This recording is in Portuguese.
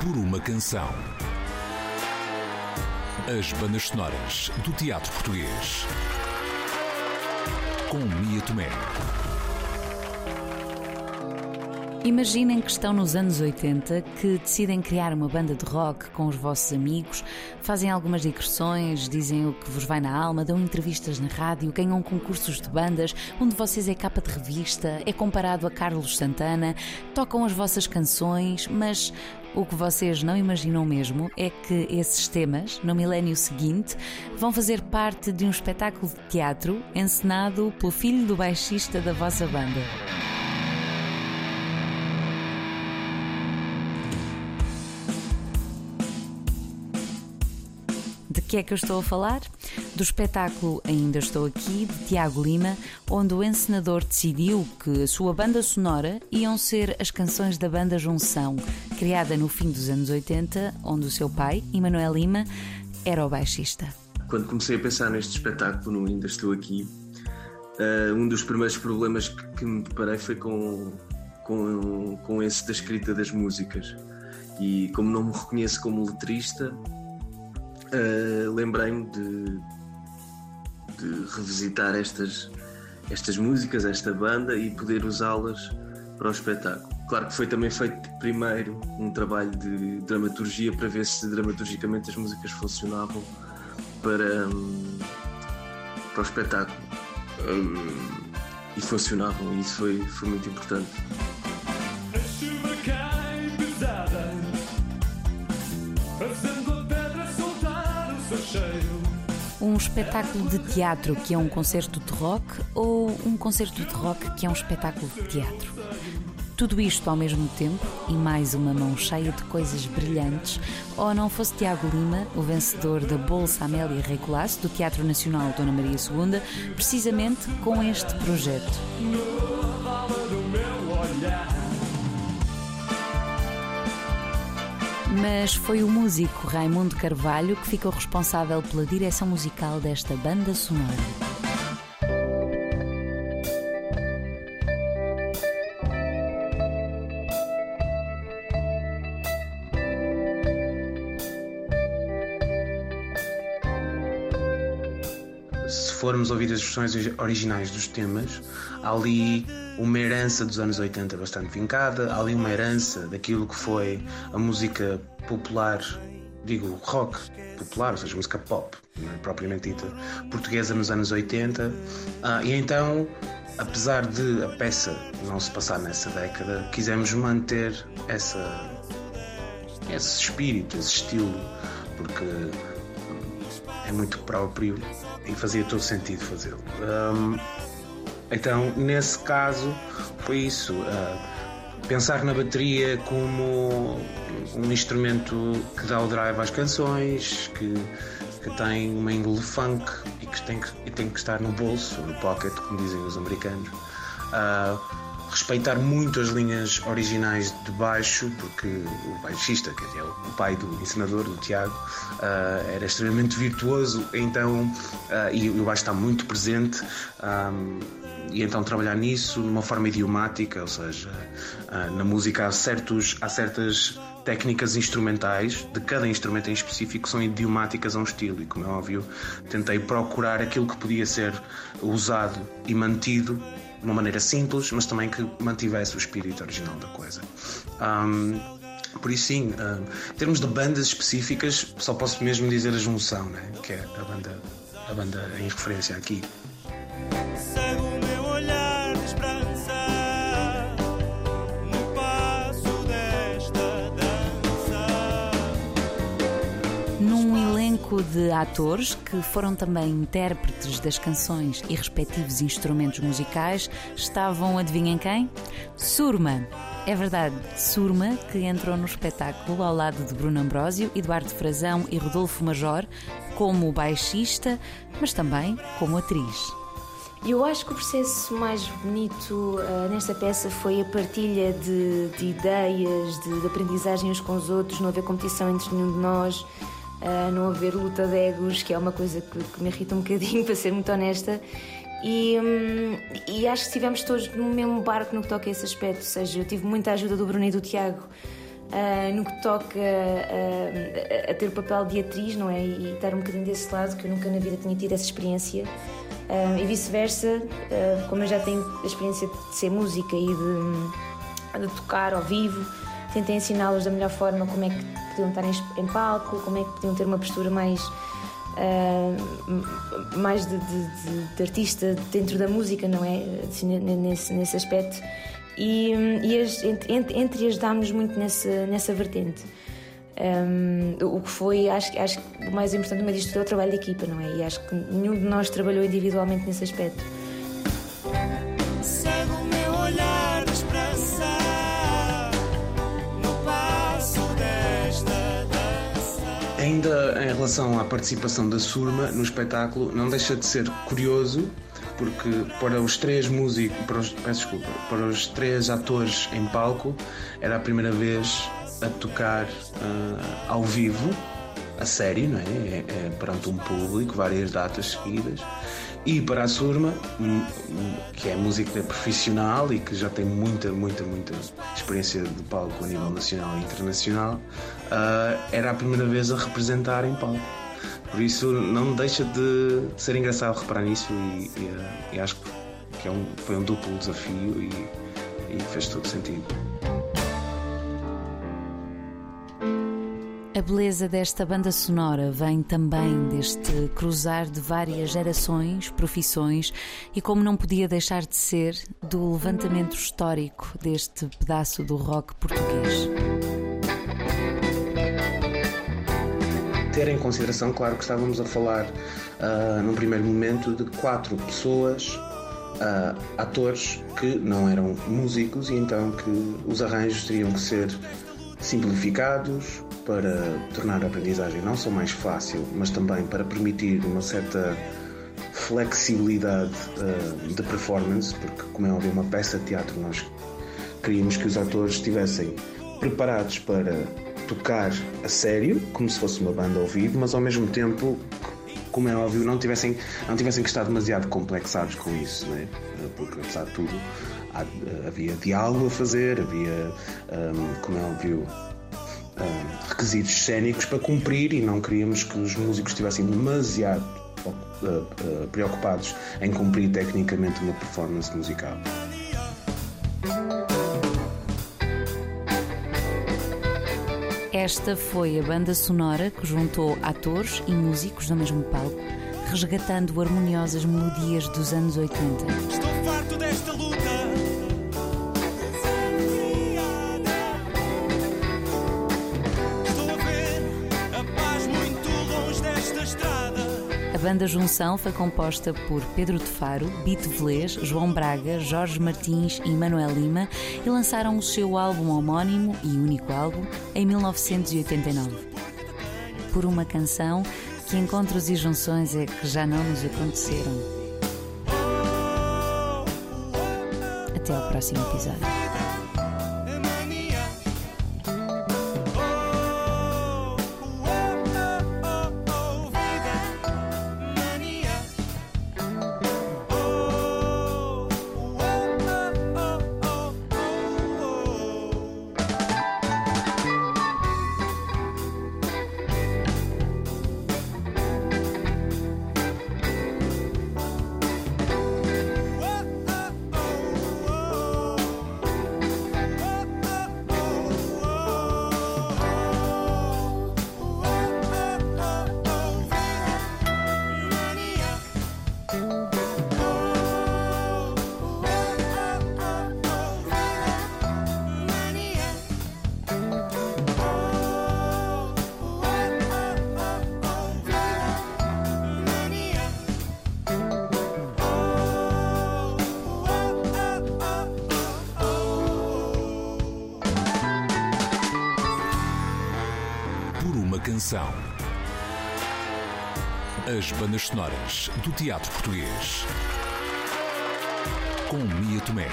por uma canção. As bandas sonoras do teatro português. Com Mia Tomé. Imaginem que estão nos anos 80, que decidem criar uma banda de rock com os vossos amigos, fazem algumas digressões, dizem o que vos vai na alma, dão entrevistas na rádio, ganham concursos de bandas, um de vocês é capa de revista, é comparado a Carlos Santana, tocam as vossas canções, mas o que vocês não imaginam mesmo é que esses temas, no milénio seguinte, vão fazer parte de um espetáculo de teatro encenado pelo filho do baixista da vossa banda. Que é que eu estou a falar? Do espetáculo Ainda Estou Aqui, de Tiago Lima, onde o encenador decidiu que a sua banda sonora iam ser as canções da banda Junção, criada no fim dos anos 80, onde o seu pai, Emanuel Lima, era o baixista. Quando comecei a pensar neste espetáculo, no Ainda Estou Aqui, uh, um dos primeiros problemas que, que me deparei foi com, com, com esse da escrita das músicas. E como não me reconheço como letrista, uh, lembrei-me de, de revisitar estas, estas músicas, esta banda e poder usá-las para o espetáculo. Claro que foi também feito primeiro um trabalho de dramaturgia para ver se dramaturgicamente as músicas funcionavam para, um, para o espetáculo. Um, e funcionavam, e isso foi, foi muito importante. Um espetáculo de teatro que é um concerto de rock ou um concerto de rock que é um espetáculo de teatro? Tudo isto ao mesmo tempo e mais uma mão cheia de coisas brilhantes, ou não fosse Tiago Lima, o vencedor da Bolsa Amélia Rei Colasso do Teatro Nacional Dona Maria II, precisamente com este projeto. No Mas foi o músico Raimundo Carvalho que ficou responsável pela direção musical desta banda sonora. Formos ouvir as versões originais dos temas, há ali uma herança dos anos 80 bastante vincada, há ali uma herança daquilo que foi a música popular, digo rock popular, ou seja, música pop, é propriamente dita, portuguesa nos anos 80. Ah, e então, apesar de a peça não se passar nessa década, quisemos manter essa, esse espírito, esse estilo, porque é muito próprio e fazia todo sentido fazê-lo. Um, então, nesse caso, foi isso. Uh, pensar na bateria como um instrumento que dá o drive às canções, que, que tem uma índole funk e que tem que, tem que estar no bolso, no pocket, como dizem os americanos. Uh, respeitar muito as linhas originais de baixo, porque o baixista, que é o pai do ensinador, do Tiago, uh, era extremamente virtuoso, então, uh, e o baixo está muito presente. Um, e então trabalhar nisso de uma forma idiomática, ou seja, uh, na música há, certos, há certas técnicas instrumentais de cada instrumento em específico são idiomáticas a um estilo e como é óbvio tentei procurar aquilo que podia ser usado e mantido de uma maneira simples, mas também que mantivesse o espírito original da coisa. Um, por isso, sim, um, em termos de bandas específicas, só posso mesmo dizer a Junção, né? que é a banda, a banda em referência aqui. Num elenco de atores que foram também intérpretes das canções e respectivos instrumentos musicais estavam, adivinhem quem? Surma. É verdade, Surma, que entrou no espetáculo ao lado de Bruno Ambrósio, Eduardo Frazão e Rodolfo Major, como baixista, mas também como atriz. Eu acho que o processo mais bonito uh, nesta peça foi a partilha de, de ideias, de, de, aprendizagem uns com os outros, não haver competição entre nenhum de nós, uh, não haver luta de egos, que é uma coisa que, que me irrita um bocadinho, para ser muito honesta. E, hum, e acho que estivemos todos no mesmo barco no que toca a esse aspecto, ou seja, eu tive muita ajuda do Bruno e do Tiago Uh, no que toca a, a, ter o papel de atriz, não é? E estar um bocadinho desse lado, que eu nunca na vida tinha tido essa experiência. Uh, e vice-versa, uh, como eu já tenho a experiência de ser música e de, de tocar ao vivo, tentei ensiná-los da melhor forma como é que podiam estar em, palco, como é que podiam ter uma postura mais uh, mais de, de, de, artista dentro da música, não é? Assim, nesse, nesse aspecto. E, e as, entre, entre as dámos muito nessa, nessa vertente. Um, o que foi, acho, acho que o mais importante meio disto é o trabalho de equipa, não é? E acho que nenhum de nós trabalhou individualmente nesse aspecto. Ainda em relação à participação da Surma no espetáculo, não deixa de ser curioso porque para os três músicos, para os, peço desculpa, para os três atores em palco era a primeira vez a tocar uh, ao vivo, a sério, não é? É, é? perante um público, várias datas seguidas. E para a Surma, que é música profissional e que já tem muita, muita, muita experiência de palco a nível nacional e internacional, uh, era a primeira vez a representar em palco. Por isso não deixa de ser engraçado reparar nisso e, e, uh, e acho que é um, foi um duplo desafio e, e fez todo sentido. A beleza desta banda sonora vem também deste cruzar de várias gerações, profissões e, como não podia deixar de ser, do levantamento histórico deste pedaço do rock português. Ter em consideração, claro que estávamos a falar uh, num primeiro momento de quatro pessoas, uh, atores que não eram músicos e então que os arranjos teriam que ser simplificados, para tornar a aprendizagem não só mais fácil, mas também para permitir uma certa flexibilidade uh, de performance, porque, como é óbvio, uma peça de teatro nós queríamos que os atores estivessem preparados para tocar a sério, como se fosse uma banda ao vivo, mas ao mesmo tempo, como é óbvio, não tivessem, não tivessem que estar demasiado complexados com isso, né? porque apesar de tudo havia diálogo a fazer, havia, um, como é óbvio, uh, requisitos cénicos para cumprir e não queríamos que os músicos estivessem demasiado uh, uh, preocupados em cumprir tecnicamente uma performance musical. Esta foi a banda sonora que juntou atores e músicos no mesmo palco, resgatando harmoniosas melodias dos anos 80. Estou farto desta luta. Banda Junção foi composta por Pedro de Faro, Bito Velez, João Braga, Jorge Martins e Manuel Lima e lançaram o seu álbum homónimo e único álbum em 1989. Por uma canção que encontros e junções é que já não nos aconteceram. Até ao próximo episódio. Canção. As bandas sonoras do teatro português. Com Mia Tomé.